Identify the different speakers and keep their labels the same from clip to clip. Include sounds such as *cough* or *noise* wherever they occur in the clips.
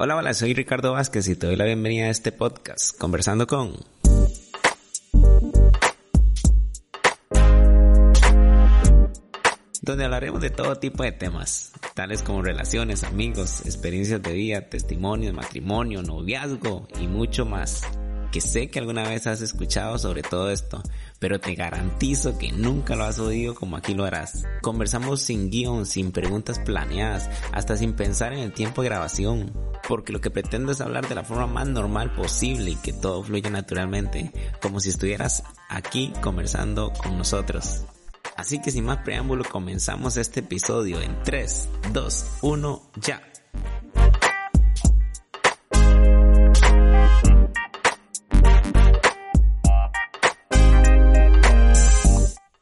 Speaker 1: Hola, hola, soy Ricardo Vázquez y te doy la bienvenida a este podcast, Conversando con... donde hablaremos de todo tipo de temas, tales como relaciones, amigos, experiencias de vida, testimonios, matrimonio, noviazgo y mucho más, que sé que alguna vez has escuchado sobre todo esto, pero te garantizo que nunca lo has oído como aquí lo harás. Conversamos sin guion, sin preguntas planeadas, hasta sin pensar en el tiempo de grabación, porque lo que pretendo es hablar de la forma más normal posible y que todo fluya naturalmente, como si estuvieras aquí conversando con nosotros. Así que sin más preámbulo comenzamos este episodio en 3, 2, 1, ya.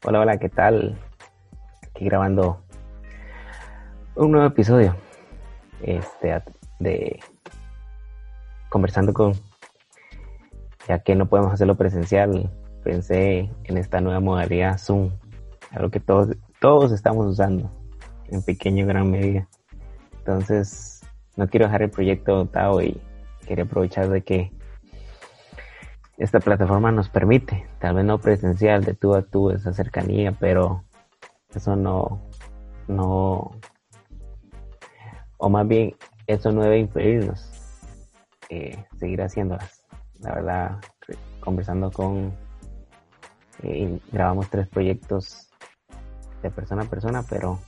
Speaker 1: Hola, hola, ¿qué tal? Aquí grabando un nuevo episodio este, de conversando con, ya que no podemos hacerlo presencial, pensé en esta nueva modalidad Zoom, algo que todos, todos estamos usando en pequeño o gran medida. Entonces, no quiero dejar el proyecto botado y quería aprovechar de que esta plataforma nos permite, tal vez no presencial, de tú a tú, esa cercanía, pero eso no, no, o más bien, eso no debe impedirnos eh, seguir haciéndolas. La verdad, conversando con, eh, grabamos tres proyectos de persona a persona, pero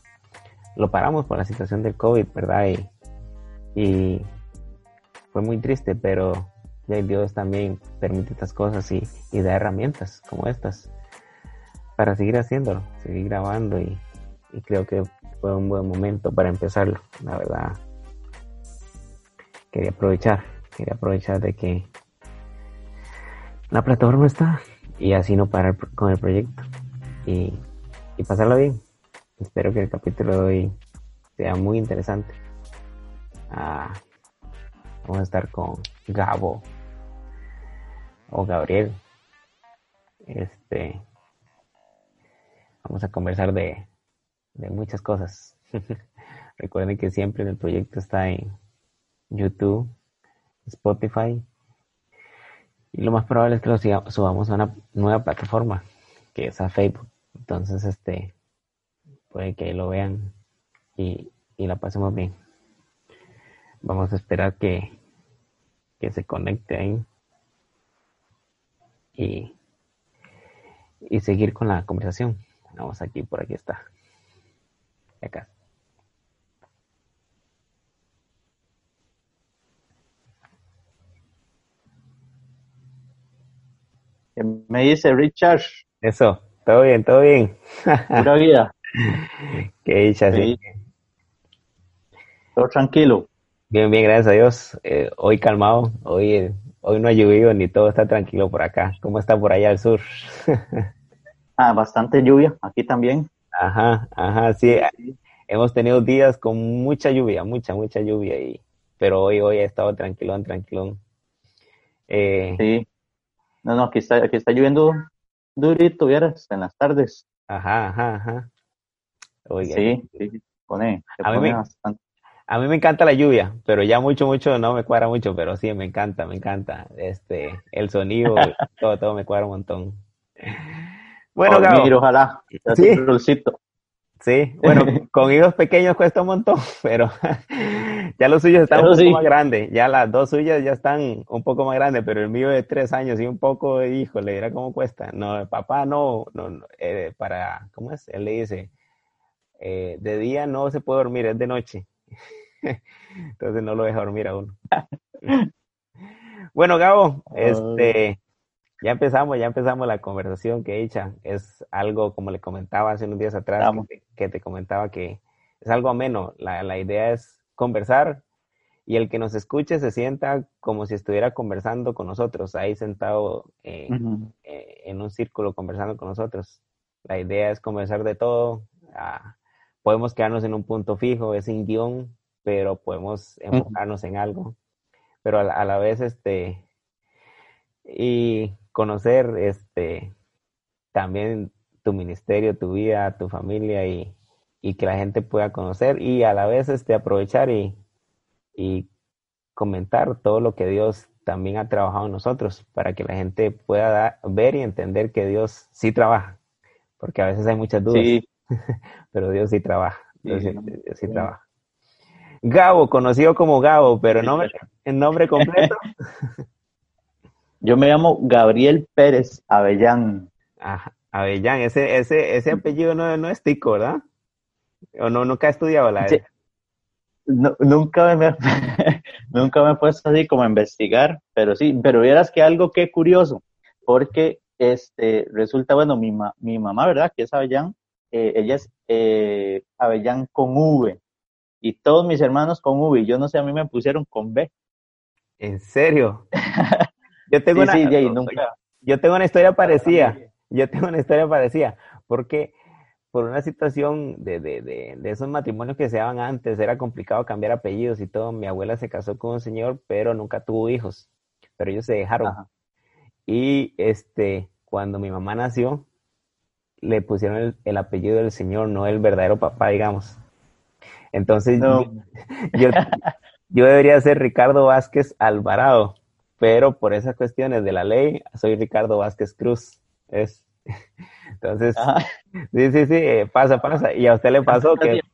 Speaker 1: lo paramos por la situación del COVID, ¿verdad? Y, y fue muy triste, pero y Dios también permite estas cosas y, da herramientas como estas para seguir haciéndolo, seguir grabando y, creo que fue un buen momento para empezarlo, la verdad. Quería aprovechar, quería aprovechar de que la plataforma está y así no parar con el proyecto y, y pasarlo bien. Espero que el capítulo de hoy sea muy interesante. Ah, vamos a estar con Gabo o Gabriel. Este, vamos a conversar de, de muchas cosas. *laughs* Recuerden que siempre el proyecto está en YouTube, Spotify. Y lo más probable es que lo subamos a una nueva plataforma, que es a Facebook. Entonces, este, puede que lo vean y, y la pasemos bien. Vamos a esperar que, que se conecte ahí y, y seguir con la conversación. Vamos aquí, por aquí está. Acá.
Speaker 2: Me dice Richard.
Speaker 1: Eso, todo bien, todo bien.
Speaker 2: Pura vida. *laughs*
Speaker 1: Qué dicha, sí.
Speaker 2: Todo tranquilo.
Speaker 1: Bien, bien, gracias a Dios. Eh, hoy calmado, hoy Hoy no ha llovido ni todo está tranquilo por acá. ¿Cómo está por allá al sur? *laughs*
Speaker 2: ah, bastante lluvia, aquí también.
Speaker 1: Ajá, ajá, sí. Hemos tenido días con mucha lluvia, mucha, mucha lluvia, y, pero hoy, hoy ha estado tranquilón, tranquilón.
Speaker 2: Eh, sí. No, no, aquí está, aquí está lloviendo durito, vieras, en las tardes.
Speaker 1: Ajá, ajá, ajá.
Speaker 2: sí, sí, pone,
Speaker 1: a mí bastante. A mí me encanta la lluvia, pero ya mucho, mucho no me cuadra mucho, pero sí, me encanta, me encanta. Este, el sonido, *laughs* todo, todo me cuadra un montón.
Speaker 2: Bueno, Gabo. ojalá.
Speaker 1: Sí. Sí, bueno, *laughs* con hijos pequeños cuesta un montón, *laughs* pero ya los suyos están un poco más grandes. Ya las dos suyas ya están un poco más grandes, pero el mío de tres años y un poco, hijo, le dirá cómo cuesta. No, papá no, no, eh, para, ¿cómo es? Él le dice, eh, de día no se puede dormir, es de noche. Entonces no lo deja dormir aún. bueno, Gabo, este, ya empezamos, ya empezamos la conversación que hecha. Es algo, como le comentaba hace unos días atrás, que te, comentaba que es algo ameno. La, la idea es conversar y el que nos escuche se sienta como si estuviera conversando con nosotros, ahí sentado eh, eh, en un círculo conversando con nosotros. La idea es conversar de todo. Ah, podemos quedarnos en un punto fijo, es sin guion, pero podemos enfocarnos en algo. Pero a la, vez, este, y conocer, este, también tu ministerio, tu vida, tu familia y, y que la gente pueda conocer y a la vez, este, aprovechar y, y comentar todo lo que Dios también ha trabajado en nosotros para que la gente pueda ver y entender que Dios sí trabaja, porque a veces hay muchas dudas, *laughs* pero Dios sí trabaja, Dios sí, trabaja. Gabo, conocido como Gabo, pero no el nombre completo. *laughs*
Speaker 2: Yo me llamo Gabriel Pérez Avellán.
Speaker 1: Ajá, Avellán, ese, ese, ese apellido no, no es tico, ¿verdad? ¿O no, nunca ha estudiado la
Speaker 2: nunca me *laughs* nunca me he puesto así como a investigar, pero sí, pero vieras que algo que curioso, porque este resulta, bueno, mi, mi mamá, ¿verdad? Que es Avellán, eh, ella es eh, Avellán con V, y todos mis hermanos con V, yo no sé, a mí me pusieron con B.
Speaker 1: ¿En serio? *laughs* Yo tengo, una, yo tengo una historia parecida, yo tengo una historia parecida, porque por una situación de, de, de, esos matrimonios que se daban antes, era complicado cambiar apellidos y todo. Mi abuela se casó con un señor, pero nunca tuvo hijos, pero ellos se dejaron. Y este, cuando mi mamá nació, le pusieron el, apellido del señor, no el verdadero papá, digamos. Entonces, yo, yo debería ser Ricardo Vázquez Alvarado, pero por esas cuestiones de la ley, soy Ricardo Vázquez Cruz. Es entonces, sí, sí, sí, eh, pasa, pasa. Y a usted le pasó que... *laughs*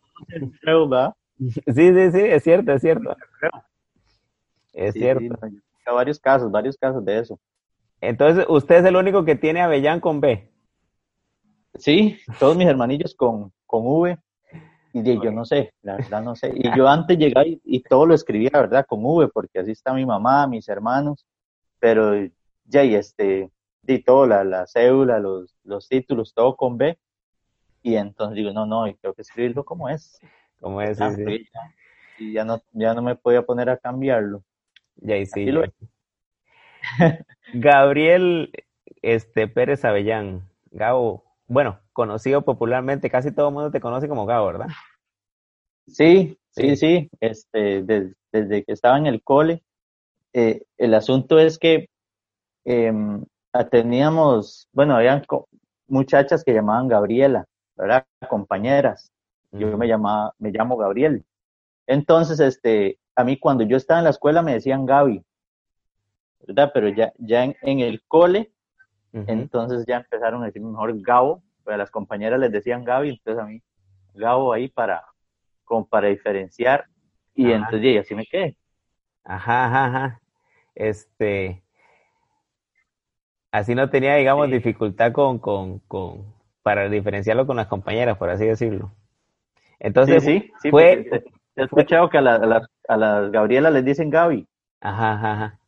Speaker 1: Sí, sí, sí, es cierto, es cierto. Es cierto.
Speaker 2: varios casos, varios casos de eso.
Speaker 1: Entonces, usted es el único que tiene Avellán con B.
Speaker 2: Sí, todos mis hermanillos con, con V. Y yo no sé, la verdad no sé. Y *laughs* yo antes llegaba y, y, todo lo escribía, ¿verdad? Con V, porque así está mi mamá, mis hermanos. Pero ya, y este, di todo, la, la cédula, los, los títulos, todo con B. Y entonces digo, no, no, tengo que escribirlo como es.
Speaker 1: Como es, sí,
Speaker 2: Y ya no, ya no me podía poner a cambiarlo.
Speaker 1: Ya, y sí. *laughs* Gabriel este, Pérez Avellán, Gabo, bueno, conocido popularmente, casi todo el mundo te conoce como Gabo, ¿verdad?
Speaker 2: Sí, sí, sí, este, desde, que estaba en el cole. Eh, el asunto es que em, teníamos, bueno, habían muchachas que llamaban Gabriela, ¿verdad? Compañeras. Yo me llamaba, me llamo Gabriel. Entonces, este, a mí cuando yo estaba en la escuela me decían Gaby, ¿verdad? Pero ya, ya en, el cole, entonces ya empezaron a decir mejor Gabo, pero a las compañeras les decían Gaby, entonces a mí Gabo ahí para, como para diferenciar, y entonces y así me quedé.
Speaker 1: Ajá, ajá, ajá. Este, así no tenía, digamos, dificultad con, con, con, para diferenciarlo con las compañeras, por así decirlo. Entonces,
Speaker 2: sí, sí, fue... He escuchado que a, las a las Gabriela les dicen Gaby.
Speaker 1: Ajá, ajá,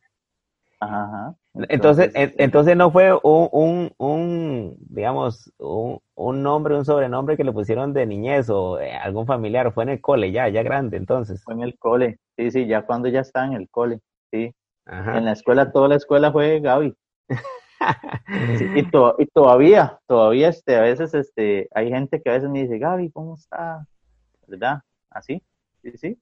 Speaker 1: ajá. Entonces, entonces, no fue un, un, un digamos, un, un, nombre, un sobrenombre que le pusieron de niñez o eh, algún familiar, fue en el cole, ya, ya grande, entonces.
Speaker 2: Fue en el cole, sí, sí, ya cuando ya está en el cole, sí. Ajá. En la escuela, toda la escuela fue Gaby. *laughs* y, y, todavía, todavía este, a veces este, hay gente que a veces me dice, Gaby, ¿cómo está? ¿Verdad? Así, sí, sí.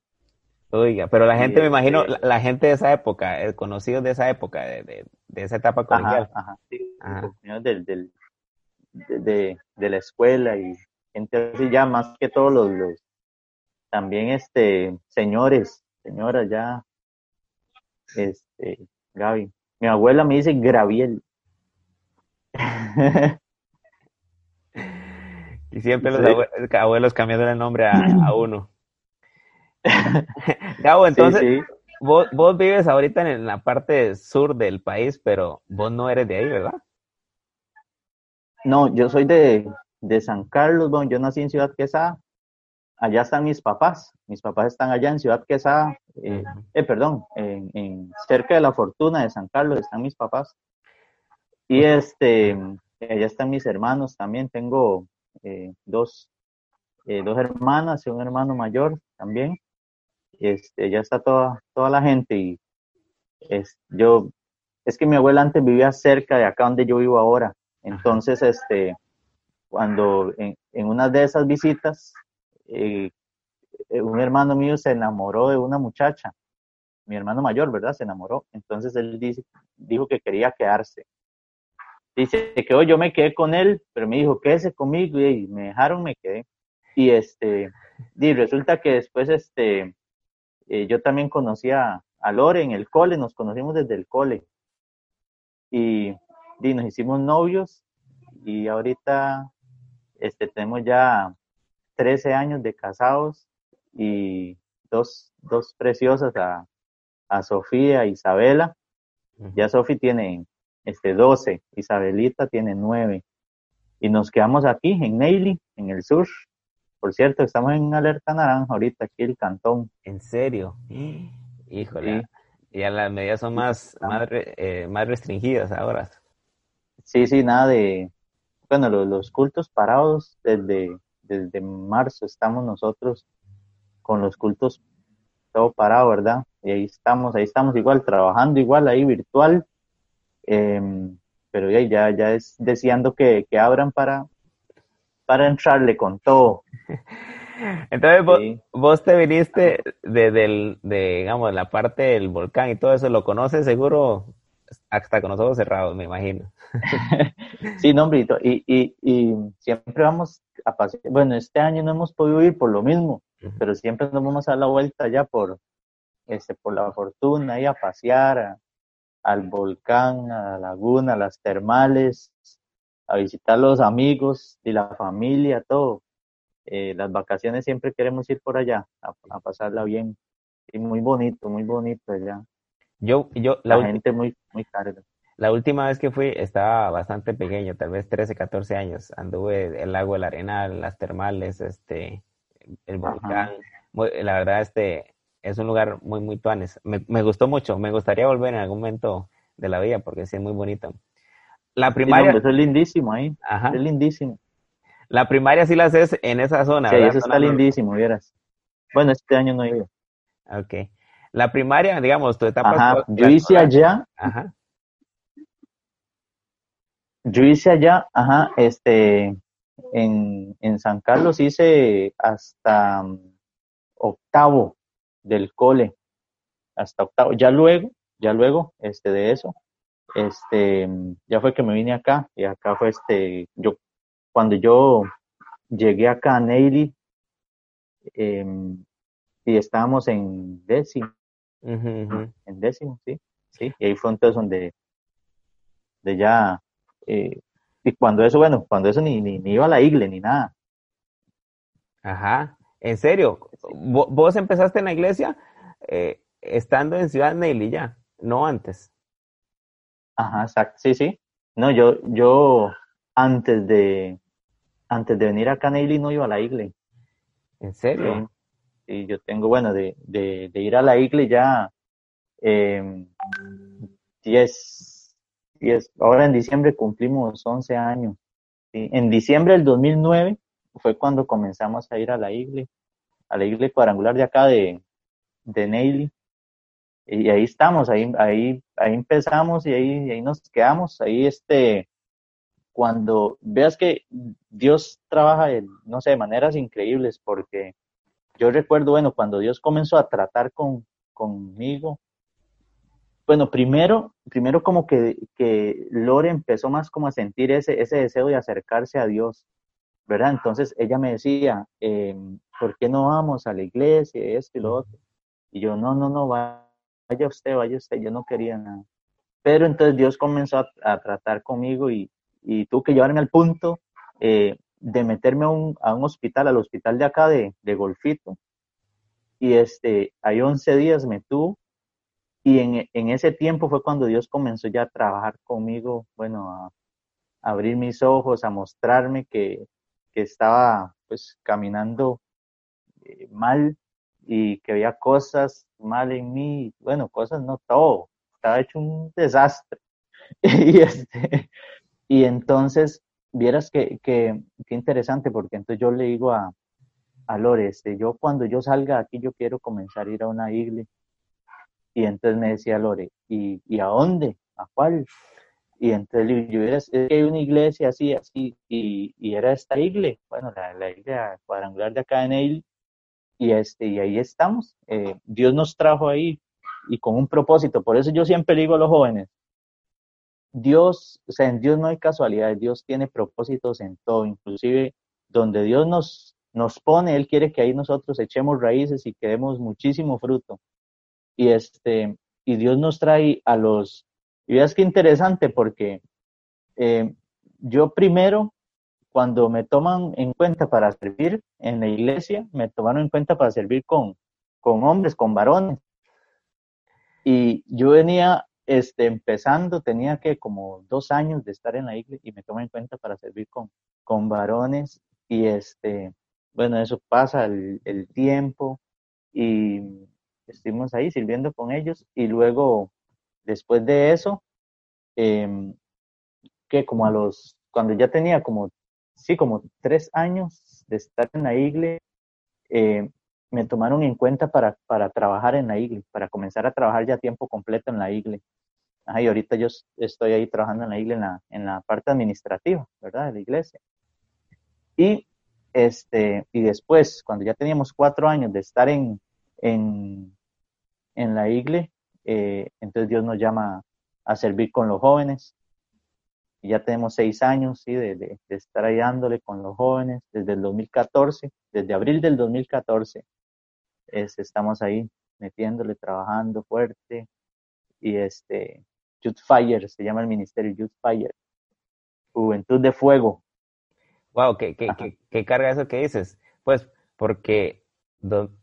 Speaker 1: Oiga, pero la gente, me imagino, este la, gente de esa época, el conocido de esa época, de, de, de esa etapa colegial.
Speaker 2: Ajá, sí, Del, del, de, de, la escuela y gente así ya, más que todos los, los también este, señores, señoras ya, este, Gaby. Mi abuela me dice Graviel. *laughs*
Speaker 1: y siempre los abuelos, cambiando el nombre a, uno. *laughs* Gabo, entonces, Vos, vos, vives ahorita en la parte sur del país, pero vos no eres de ahí, ¿verdad?
Speaker 2: No, yo soy de, de San Carlos, bueno, yo nací en Ciudad Quesada, allá están mis papás, mis papás están allá en Ciudad Quesada, eh, eh perdón, en, cerca de la Fortuna de San Carlos están mis papás. Y este, allá están mis hermanos también. Tengo eh, dos, eh, dos hermanas y un hermano mayor también. Este, ya está toda, toda la gente y es, yo, es que mi abuela antes vivía cerca de acá donde yo vivo ahora. Entonces, este, cuando en, una de esas visitas, eh, un hermano mío se enamoró de una muchacha, mi hermano mayor, ¿verdad? Se enamoró. Entonces él dice, dijo que quería quedarse. Dice que hoy yo me quedé con él, pero me dijo, quédese conmigo y me dejaron, me quedé. Y este, y resulta que después este, eh, yo también conocí a, Lore en el cole, nos conocimos desde el cole. Y, y, nos hicimos novios y ahorita este, tenemos ya 13 años de casados y dos, dos preciosas, a, a Sofía e Isabela. Ya Sofía tiene este, 12, Isabelita tiene 9. Y nos quedamos aquí en Neily, en el sur, por cierto, estamos en alerta naranja ahorita aquí el cantón.
Speaker 1: ¿En serio? *gasps* Híjole. Ya las medidas son más, eh, más, restringidas ahora.
Speaker 2: Sí, sí, nada de... Bueno, los, cultos parados desde, desde marzo estamos nosotros con los cultos todo parado, ¿verdad? Y ahí estamos, ahí estamos igual, trabajando igual ahí virtual. Em, pero ya, ya, ya es deseando que, que abran para, para entrarle con todo. *laughs*
Speaker 1: Entonces vos, te viniste de, de, digamos, la parte del volcán y todo eso, ¿lo conoces seguro hasta con los ojos cerrados, me imagino? *laughs*
Speaker 2: sí, no, hombre, y, y, y siempre vamos a pasear. Bueno, este año no hemos podido ir por lo mismo, pero siempre nos vamos a dar la vuelta ya por, este, por la fortuna, y a pasear al volcán, a la laguna, a las termales, a visitar los amigos y la familia, todo. Eh, las vacaciones siempre queremos ir por allá a, pasarla bien. Y muy bonito, muy bonito allá.
Speaker 1: Yo, yo,
Speaker 2: la, gente muy, muy carga.
Speaker 1: La última vez que fui estaba bastante pequeño, tal vez 13, 14 años. Anduve el lago El Arenal, las termales, este, el volcán. la verdad, este, es un lugar muy, muy tuanes. Me, me, gustó mucho. Me gustaría volver en algún momento de la vida porque sí es muy bonito.
Speaker 2: La primaria. es lindísimo ahí. Ajá. Es lindísimo.
Speaker 1: La primaria sí la haces en esa zona.
Speaker 2: Sí, eso está lindísimo, vieras. Bueno, este año no he ido.
Speaker 1: Ok. La primaria, digamos, tu etapa.
Speaker 2: Ajá. Yo hice allá. Ajá. Yo hice allá, ajá, este, en, en San Carlos hice hasta um, octavo del cole, hasta octavo. Ya luego, ya luego, este, de eso, este, ya fue que me vine acá y acá fue este, yo, cuando yo llegué acá a Neily, em, y estábamos en décimo, en décimo, sí, sí, y ahí fue entonces donde, de ya, eh, y cuando eso, bueno, cuando eso ni, ni, iba a la iglesia ni nada.
Speaker 1: Ajá, ¿en serio? ¿Vos empezaste en la iglesia eh, estando en Ciudad Neily ya, no antes?
Speaker 2: Ajá, exacto, sí, sí. No, yo, yo antes de, antes de venir a Canelli no iba a la iglesia.
Speaker 1: ¿En serio?
Speaker 2: Sí, yo tengo, bueno, de, de, de ir a la iglesia ya 10, eh, ahora en diciembre cumplimos 11 años. En diciembre del 2009 fue cuando comenzamos a ir a la iglesia, a la iglesia cuadrangular de acá de, de Neily y ahí estamos, ahí, ahí, ahí empezamos y ahí, ahí nos quedamos, ahí este, cuando veas que Dios trabaja, no sé, de maneras increíbles, porque yo recuerdo, bueno, cuando Dios comenzó a tratar con, conmigo, bueno, primero, primero como que, que Lore empezó más como a sentir ese, ese deseo de acercarse a Dios, ¿verdad? Entonces ella me decía, eh, ¿por qué no vamos a la iglesia, esto y lo otro? Y yo, no, no, no, va vaya usted, vaya usted, yo no quería nada. Pero entonces Dios comenzó a, tratar conmigo y, y tuvo que llevarme al punto eh, de meterme a un, a un, hospital, al hospital de acá de, de Golfito. Y este, hay 11 días me tuvo y en, en, ese tiempo fue cuando Dios comenzó ya a trabajar conmigo, bueno, a, abrir mis ojos, a mostrarme que, que estaba pues caminando eh, mal y que había cosas mal en mí, bueno, cosas no todo, estaba hecho un desastre. *laughs* y, este, y entonces, vieras que, que, interesante, porque entonces yo le digo a, Alore, este, yo cuando yo salga aquí, yo quiero comenzar a ir a una iglesia. Y entonces me decía Lore, ¿y, ¿y a dónde? ¿A cuál? Y entonces yo era, es que hay una iglesia así, así, y, y era esta iglesia, bueno, la, la, iglesia cuadrangular de acá en Neil, y, este, y ahí estamos. Eh, Dios nos trajo ahí y con un propósito. Por eso yo siempre digo a los jóvenes, Dios, o sea, en Dios no hay casualidades, Dios tiene propósitos en todo, inclusive donde Dios nos, nos pone, Él quiere que ahí nosotros echemos raíces y que demos muchísimo fruto. Y este, y Dios nos trae a los, y veas qué interesante porque eh, yo primero, cuando me toman en cuenta para servir en la iglesia, me tomaron en cuenta para servir con, con hombres, con varones. Y yo venía este, empezando, tenía que como dos años de estar en la iglesia y me toman en cuenta para servir con, con varones. Y este, bueno, eso pasa el, el tiempo y estuvimos ahí sirviendo con ellos y luego, después de eso, eh, que como a los, cuando ya tenía como, sí, como tres años de estar en la iglesia, eh, me tomaron en cuenta para, para trabajar en la iglesia, para comenzar a trabajar ya a tiempo completo en la iglesia. Ajá, y ahorita yo estoy ahí trabajando en la iglesia, en la, en la parte administrativa, ¿verdad? De la iglesia. Y, este, y después, cuando ya teníamos cuatro años de estar en, en, en la iglesia, eh, entonces Dios nos llama a servir con los jóvenes. Y ya tenemos seis años ¿sí? de, de, de estar ahí dándole con los jóvenes desde el 2014, desde abril del 2014 es, estamos ahí metiéndole, trabajando fuerte. Y este, Youth Fire, se llama el ministerio Youth Fire. Juventud de Fuego.
Speaker 1: Wow, ¿qué, qué, qué, qué carga eso que dices? Pues porque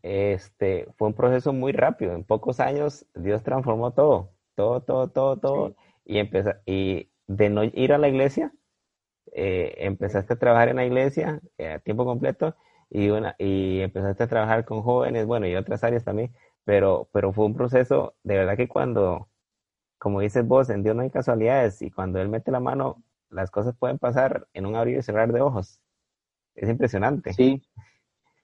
Speaker 1: este, fue un proceso muy rápido. En pocos años Dios transformó todo, todo, todo, todo, todo. Sí. Y, empezó, y de no ir a la iglesia, eh, empezaste a trabajar en la iglesia eh, a tiempo completo y, una, y empezaste a trabajar con jóvenes, bueno, y otras áreas también, pero, pero fue un proceso, de verdad que cuando, como dices vos, en Dios no hay casualidades y cuando Él mete la mano, las cosas pueden pasar en un abrir y cerrar de ojos. Es impresionante.
Speaker 2: Sí,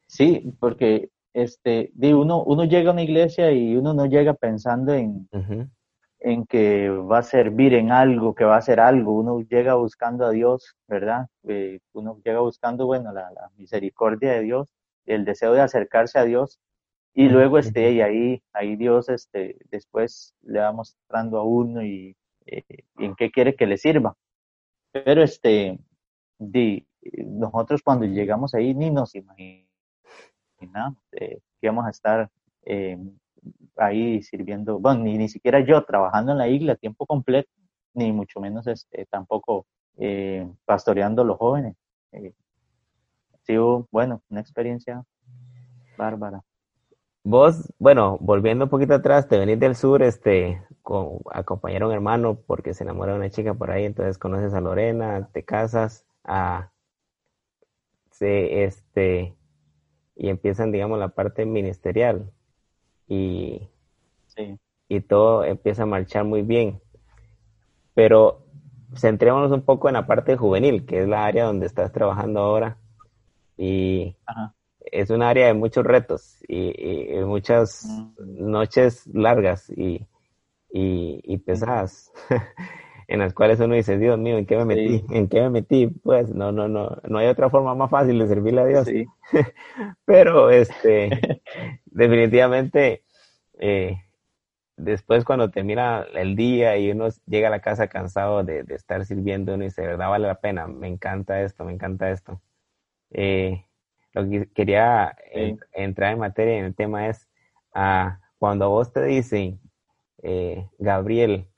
Speaker 2: sí, porque este, uno, uno llega a una iglesia y uno no llega pensando en, uh -huh. En que va a servir en algo, que va a hacer algo. Uno llega buscando a Dios, ¿verdad? Eh, uno llega buscando, bueno, la, la, misericordia de Dios, el deseo de acercarse a Dios. Y luego, este, y ahí, ahí Dios, este, después le va mostrando a uno y, eh, en qué quiere que le sirva. Pero, este, di, nosotros cuando llegamos ahí ni nos imaginamos eh, que íbamos a estar eh, ahí sirviendo, bueno, ni, ni siquiera yo trabajando en la isla tiempo completo, ni mucho menos este, tampoco eh, pastoreando a los jóvenes. Eh, sí, bueno, una experiencia bárbara.
Speaker 1: Vos, bueno, volviendo un poquito atrás, te venís del sur, este, con, acompañar a un hermano porque se enamora de una chica por ahí, entonces conoces a Lorena, te casas, a, se, este, y empiezan, digamos, la parte ministerial y,
Speaker 2: sí.
Speaker 1: y todo empieza a marchar muy bien. Pero centrémonos un poco en la parte juvenil, que es la área donde estás trabajando ahora. Y
Speaker 2: Ajá.
Speaker 1: es un área de muchos retos y, y muchas mm. noches largas y, y, y pesadas. *laughs* en las cuales uno dice, Dios mío, ¿en qué me metí? Sí. ¿En qué me metí? Pues no, no, no, no hay otra forma más fácil de servirle a Dios.
Speaker 2: Sí. *laughs*
Speaker 1: Pero este, definitivamente, eh, después cuando termina el día y uno llega a la casa cansado de, de, estar sirviendo, uno dice, verdad vale la pena, me encanta esto, me encanta esto. Eh, lo que quería sí. en, entrar en materia en el tema es, uh, cuando vos te dicen, eh, Gabriel,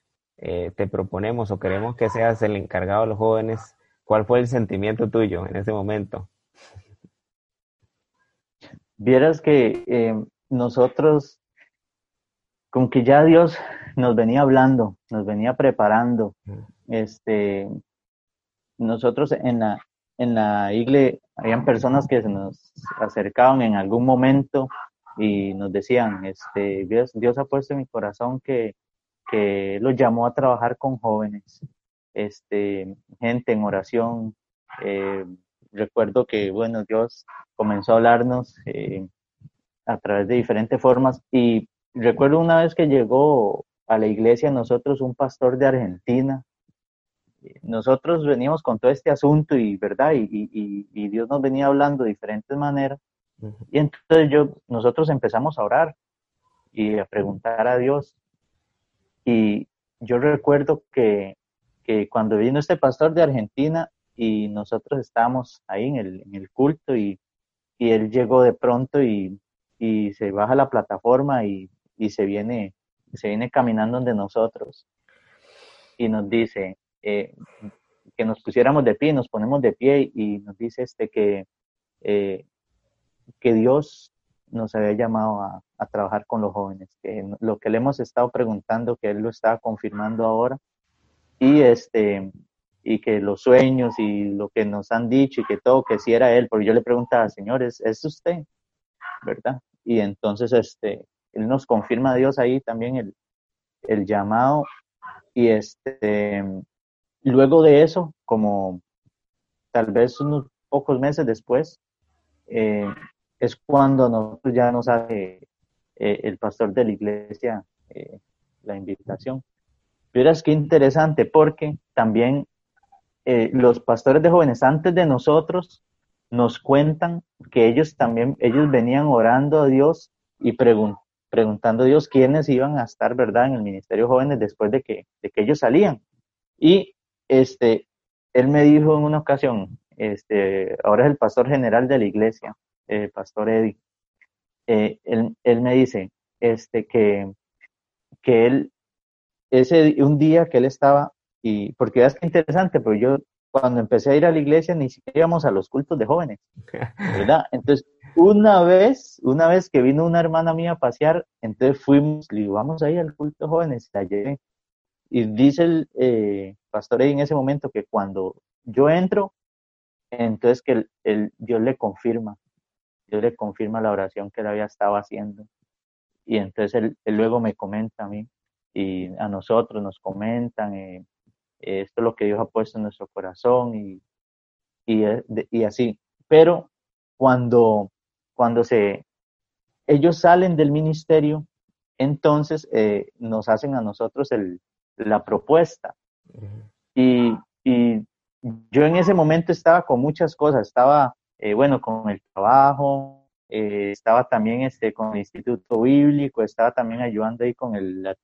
Speaker 1: eh, te proponemos o queremos que seas el encargado de los jóvenes, ¿cuál fue el sentimiento tuyo en ese momento?
Speaker 2: Vieras que eh, nosotros, con que ya Dios nos venía hablando, nos venía preparando, este, nosotros en la, en la iglesia, habían personas que se nos acercaban en algún momento y nos decían, este, Dios, Dios ha puesto en mi corazón que que lo llamó a trabajar con jóvenes, este, gente en oración, eh, recuerdo que, bueno, Dios comenzó a hablarnos eh, a través de diferentes formas y recuerdo una vez que llegó a la iglesia nosotros un pastor de Argentina. Nosotros veníamos con todo este asunto y, ¿verdad? Y, y Dios nos venía hablando de diferentes maneras. Y entonces yo, nosotros empezamos a orar y a preguntar a Dios. Y yo recuerdo que, que cuando vino este pastor de Argentina y nosotros estábamos ahí en el, en el culto y, y, él llegó de pronto y, y se baja la plataforma y, y, se viene se viene caminando de nosotros. Y nos dice eh, que nos pusiéramos de pie, nos ponemos de pie y nos dice este que eh, que Dios nos había llamado a, trabajar con los jóvenes, que lo que le hemos estado preguntando, que Él lo está confirmando ahora, y este y que los sueños y lo que nos han dicho y que todo, que si era Él, porque yo le preguntaba, señores, ¿es usted? ¿Verdad? Y entonces este, Él nos confirma a Dios ahí también el, el llamado, y este, luego de eso, como tal vez unos pocos meses después, eh, es cuando nosotros ya nos hace eh, el pastor de la iglesia eh, la invitación. Verás qué interesante, porque también eh, los pastores de jóvenes antes de nosotros nos cuentan que ellos también, ellos venían orando a Dios y preguntando a Dios quiénes iban a estar, ¿verdad?, en el ministerio de jóvenes después de que, de que ellos salían. Y este, él me dijo en una ocasión, este, ahora es el pastor general de la iglesia, eh, Pastor Eddie, eh, él, él, me dice este, que, que él, ese un día que él estaba, y porque es interesante, pero yo cuando empecé a ir a la iglesia ni siquiera íbamos a los cultos de jóvenes, *laughs* ¿verdad? Entonces, una vez, una vez que vino una hermana mía a pasear, entonces fuimos, le digo, vamos ahí al culto de jóvenes, la llevé. Y dice el eh, pastor Eddie en ese momento que cuando yo entro, entonces que el, el, Dios le confirma Dios le confirma la oración que él había estado haciendo. Y entonces él, luego me comenta a mí y a nosotros nos comentan, eh, esto es lo que Dios ha puesto en nuestro corazón y, y, eh, y así. Pero cuando, cuando se, ellos salen del ministerio, entonces eh, nos hacen a nosotros el, la propuesta. Y, y, yo en ese momento estaba con muchas cosas, estaba eh, bueno, con el trabajo, eh, estaba también este, con el Instituto Bíblico, estaba también ayudando ahí con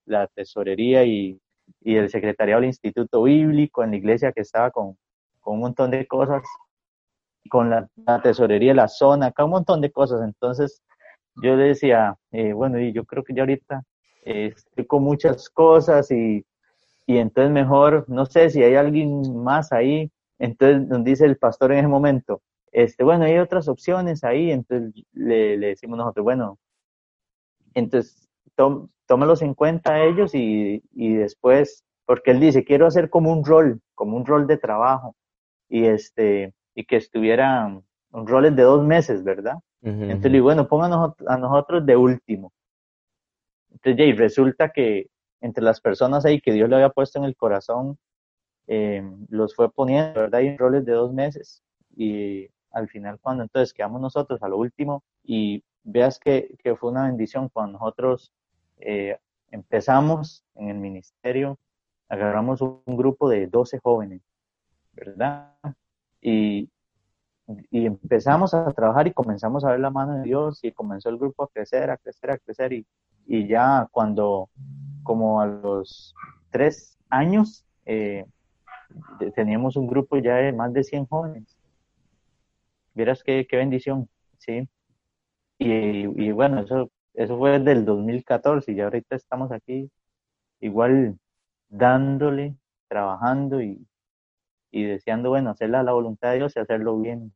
Speaker 2: la, tesorería y, el secretariado del Instituto Bíblico en la iglesia que estaba con, un montón de cosas, con la, tesorería de la zona, acá un montón de cosas. Entonces yo le decía, eh, bueno, y yo creo que ya ahorita estoy con muchas cosas y, y entonces mejor, no sé si hay alguien más ahí. Entonces nos dice el pastor en ese momento, este, bueno, hay otras opciones ahí, entonces le, decimos nosotros, bueno, entonces tómalos en cuenta a ellos y, y, después, porque él dice, quiero hacer como un rol, como un rol de trabajo, y este, y que estuvieran un roles de dos meses, ¿verdad? Entonces le digo, bueno, pónganos a nosotros de último. Entonces, y resulta que entre las personas ahí que Dios le había puesto en el corazón, eh, los fue poniendo, ¿verdad? Y roles de dos meses. Y al final cuando entonces quedamos nosotros a lo último y veas que, que fue una bendición cuando nosotros eh, empezamos en el ministerio, agarramos un grupo de 12 jóvenes, ¿verdad? Y, y empezamos a trabajar y comenzamos a ver la mano de Dios y comenzó el grupo a crecer, a crecer, a crecer y, y ya cuando como a los tres años eh, teníamos un grupo ya de más de 100 jóvenes Vieras qué, qué bendición, ¿sí? Y, y, bueno, eso, eso fue desde el 2014 y ya ahorita estamos aquí igual dándole, trabajando y, y deseando, bueno, hacer la, voluntad de Dios y hacerlo bien.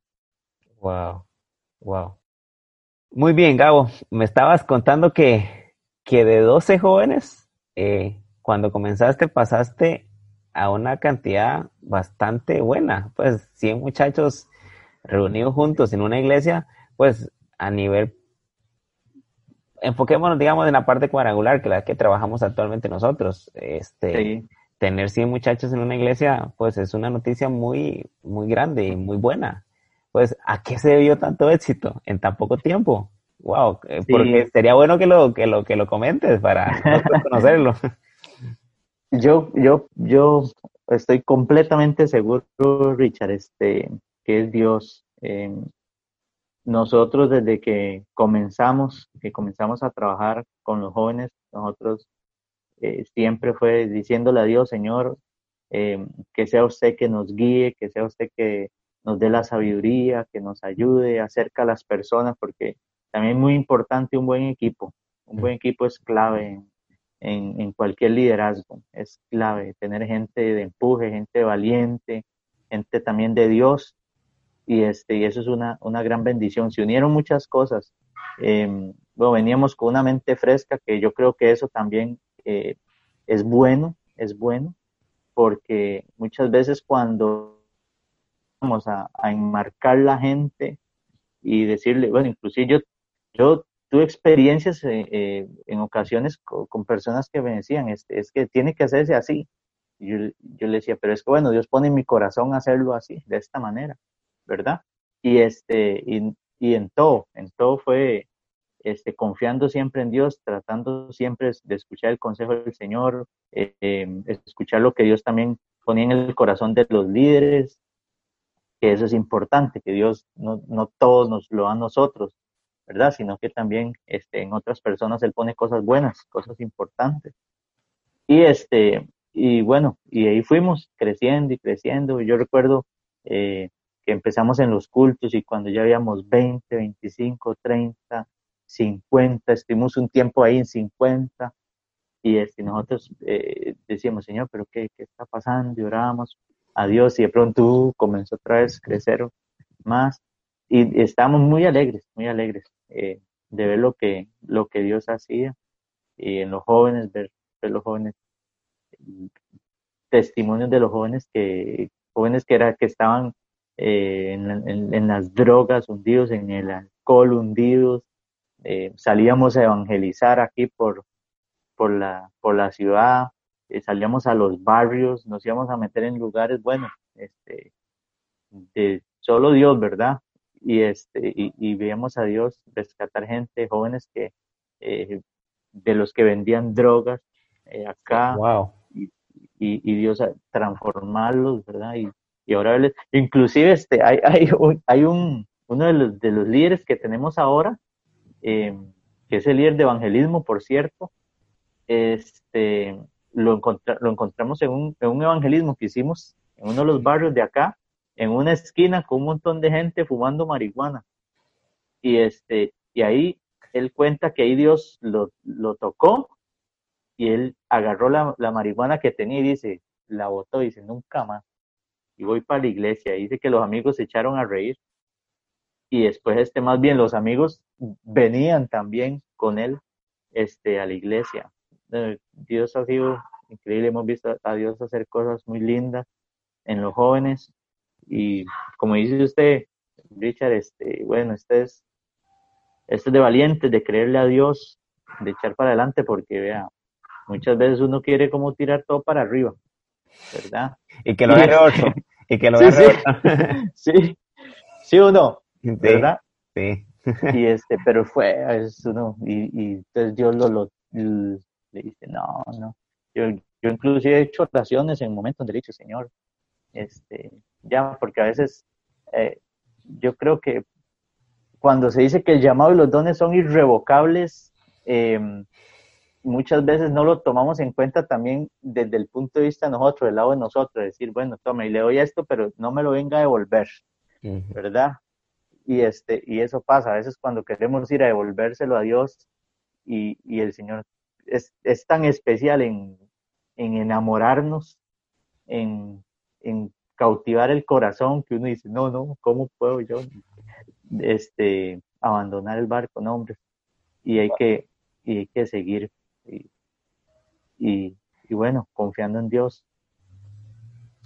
Speaker 1: Wow, wow. Muy bien, Gabo, me estabas contando que, que de 12 jóvenes, eh, cuando comenzaste pasaste a una cantidad bastante buena, pues 100 muchachos reunidos juntos en una iglesia, pues a nivel, enfoquémonos, digamos, en la parte cuadrangular, que la que trabajamos actualmente nosotros. Este, Tener 100 muchachos en una iglesia, pues es una noticia muy, muy grande y muy buena. pues, ¿a qué se debió tanto éxito en tan poco tiempo? Wow, eh, porque sería bueno que lo, que lo, que lo comentes para *laughs* conocerlo.
Speaker 2: Yo, yo, yo estoy completamente seguro, Richard, este, que es Dios. Em, nosotros desde que comenzamos, que comenzamos a trabajar con los jóvenes, nosotros eh, siempre fue diciéndole a Dios, Señor, em, que sea usted que nos guíe, que sea usted que nos dé la sabiduría, que nos ayude, acerca a las personas, porque también es muy importante un buen equipo. Un buen equipo es clave en, en, cualquier liderazgo, es clave tener gente de empuje, gente valiente, gente también de Dios, y, este, y eso es una, una gran bendición. Se unieron muchas cosas. Eh, bueno, veníamos con una mente fresca, que yo creo que eso también eh, es bueno, es bueno, porque muchas veces cuando vamos a, enmarcar la gente y decirle, bueno, inclusive yo, yo tuve experiencias eh, eh, en ocasiones con, personas que me decían, es, es que tiene que hacerse así. yo, yo, le decía, pero es que bueno, Dios pone en mi corazón hacerlo así, de esta manera, ¿verdad? Y, este, y, y en todo, en todo fue este, confiando siempre en Dios, tratando siempre de escuchar el consejo del Señor, eh, em, escuchar lo que Dios también ponía en el corazón de los líderes, que eso es importante, que Dios no, no todos nos lo da a nosotros, ¿verdad? Sino que también este, en otras personas Él pone cosas buenas, cosas importantes. Y, este, y bueno, y ahí fuimos creciendo y creciendo. Yo recuerdo eh, que empezamos en los cultos y cuando ya habíamos 20, 25, 30, 50, estuvimos un tiempo ahí en 50 y este, nosotros eh, decíamos, Señor, pero qué, qué, está pasando? Y orábamos a Dios y de pronto comenzó otra vez a crecer más y estábamos muy alegres, muy alegres eh, de ver lo que, lo que Dios hacía y en los jóvenes, ver, ver los jóvenes, testimonios de los jóvenes que, jóvenes que, era, que estaban eh, en, en, en, las drogas hundidos, en el alcohol hundidos, eh, salíamos a evangelizar aquí por, por, la, por la ciudad, eh, salíamos a los barrios, nos íbamos a meter en lugares, bueno, este, de solo Dios, ¿verdad? y, este, y, y veíamos a Dios rescatar gente, jóvenes que, de los que vendían drogas acá,
Speaker 1: wow.
Speaker 2: y, y, y, Dios transformarlos, ¿verdad? Y, y ahora, inclusive este, hay, *laughs* hay, un, hay un, uno de los, de los líderes que tenemos ahora, eh, que es el líder de evangelismo, por cierto, este, lo, encontra, lo encontramos en un, en un evangelismo que hicimos en uno de los barrios de acá, en una esquina con un montón de gente fumando marihuana. Y, este, y ahí él cuenta que ahí Dios lo, lo tocó y él agarró la, la, marihuana que tenía y dice, la botó y dice, nunca más. Y voy para la iglesia. Y dice que los amigos se echaron a reír. Y después, este, más bien, los amigos venían también con él este, a la iglesia. Eh, Dios ha sido increíble. Hemos visto a Dios hacer cosas muy lindas en los jóvenes y como dice usted, Richard, este, bueno, este es, este es de valiente, de creerle a Dios, de echar para adelante, porque vea, muchas veces uno quiere como tirar todo para arriba, ¿verdad?
Speaker 1: Y que lo agarre *laughs* otro, y que lo
Speaker 2: sí,
Speaker 1: agarre
Speaker 2: sí. *laughs* sí, sí o no, ¿verdad?
Speaker 1: Sí.
Speaker 2: y este, pero fue, es uno, y, y entonces Dios lo, lo, le dice, no, no. Yo, yo inclusive he hecho oraciones en momentos donde le dicho, Señor, este, ya, porque a veces eh, yo creo que cuando se dice que el llamado y los dones son irrevocables, eh, muchas veces no lo tomamos en cuenta también desde el punto de vista de nosotros, del lado de nosotros, decir, bueno, tome, y le doy esto, pero no me lo venga a devolver, uh -huh. ¿verdad? Y, este, y eso pasa, a veces cuando queremos ir a devolvérselo a Dios y, y el Señor es, es, tan especial en, en enamorarnos, en, en cautivar el corazón que uno dice, no, no, ¿cómo puedo yo este, abandonar el barco? No, hombre. Y hay que, y hay que seguir. Y, y, y bueno, confiando en Dios.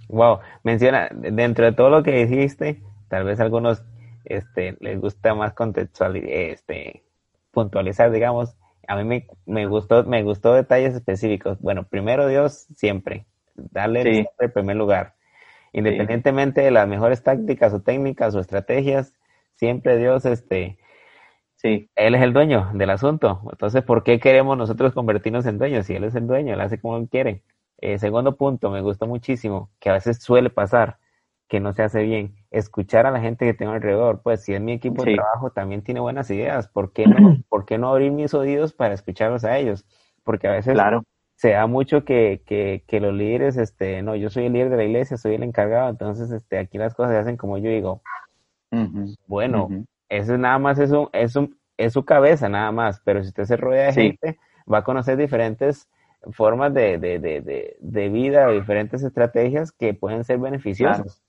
Speaker 1: Wow, menciona, dentro de todo lo que dijiste, tal vez a algunos este, les gusta más contextualizar, este, puntualizar, digamos. A mí me, me, gustó, me gustó detalles específicos. Bueno, primero Dios siempre, darle sí. el primer lugar Independientemente de las mejores tácticas o técnicas o estrategias, siempre Dios, este,
Speaker 2: sí.
Speaker 1: Él es el dueño del asunto. Entonces, ¿por qué queremos nosotros convertirnos en dueños? Si Él es el dueño, Él hace como Él quiere. Eh, segundo punto, me gustó muchísimo, que a veces suele pasar que no se hace bien. Escuchar a la gente que tengo alrededor. Pues si es mi equipo de trabajo, también tiene buenas ideas. ¿Por qué no, *clears throat* ¿por qué no abrir mis oídos para escucharlos a ellos? Porque a veces
Speaker 2: claro.
Speaker 1: se da mucho que, que, que, los líderes, este, no, yo soy el líder de la iglesia, soy el encargado, entonces este, aquí las cosas se hacen como yo digo. Bueno, eso es nada más, es, un, es, un, es su cabeza nada más, pero si usted se rodea de gente, va a conocer diferentes formas de, de, de, de, vida, diferentes estrategias que pueden ser beneficiosas.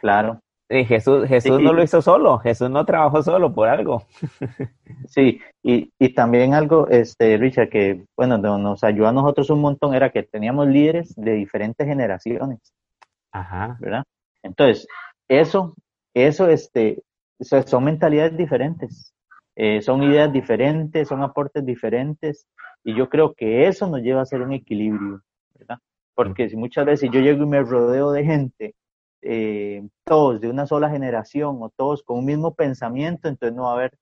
Speaker 2: Claro.
Speaker 1: Y Jesús, Jesús no lo hizo solo, Jesús no trabajó solo por algo. *laughs*
Speaker 2: Sí, y, y también algo, este, Richard, que bueno, nos ayudó a nosotros un montón era que teníamos líderes de diferentes generaciones.
Speaker 1: Ajá.
Speaker 2: ¿Verdad? Entonces, eso, eso, este, son mentalidades diferentes, eh, son ideas diferentes, son aportes diferentes, y yo creo que eso nos lleva a ser un equilibrio, ¿verdad? Porque si muchas veces yo llego y me rodeo de gente eh, todos de una sola generación o todos con un mismo pensamiento, entonces no va a haber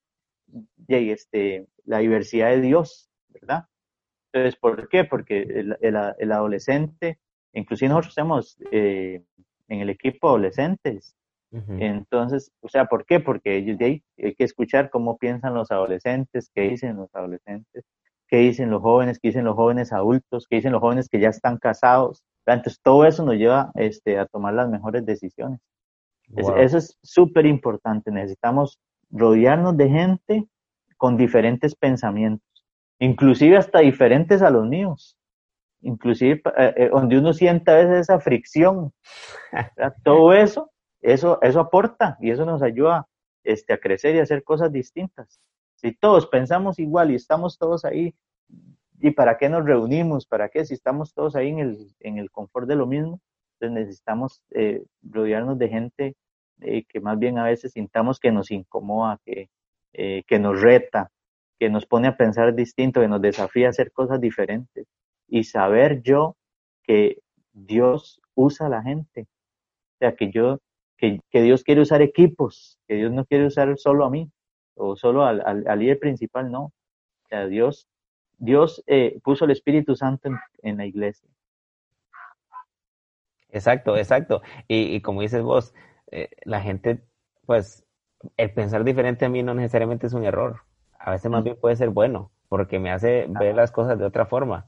Speaker 2: este, la diversidad de Dios, ¿verdad? Entonces, ¿por qué? Porque el, el, adolescente, inclusive nosotros estamos eh, en el equipo adolescentes, entonces, o sea, ¿por qué? Porque ellos de ahí hay que escuchar cómo piensan los adolescentes, qué dicen los adolescentes, qué dicen los jóvenes, qué dicen los jóvenes adultos, qué dicen los jóvenes que ya están casados, entonces, todo eso nos lleva este, a tomar las mejores decisiones. eso es súper importante. Necesitamos rodearnos de gente con diferentes pensamientos, inclusive hasta diferentes a los míos. Inclusive eh, eh, donde uno sienta a veces esa fricción. *laughs* Todo eso, eso, eso aporta y eso nos ayuda este, a crecer y a hacer cosas distintas. Si todos pensamos igual y estamos todos ahí ¿Y para qué nos reunimos? ¿Para qué? Si estamos todos ahí en el, en el confort de lo mismo, entonces necesitamos eh, rodearnos de gente eh, que más bien a veces sintamos que nos incomoda, que, eh, que nos reta, que nos pone a pensar distinto, que nos desafía a hacer cosas diferentes. Y saber yo que Dios usa a la gente. O sea, que yo, que, que Dios quiere usar equipos, que Dios no quiere usar solo a mí o solo al, al, al líder principal, no. O sea, Dios Dios eh, puso el Espíritu Santo en, la iglesia.
Speaker 1: Exacto, exacto. Y, como dices vos, eh, la gente, pues, el pensar diferente a mí no necesariamente es un error. A veces más bien puede ser bueno, porque me hace ver las cosas de otra forma.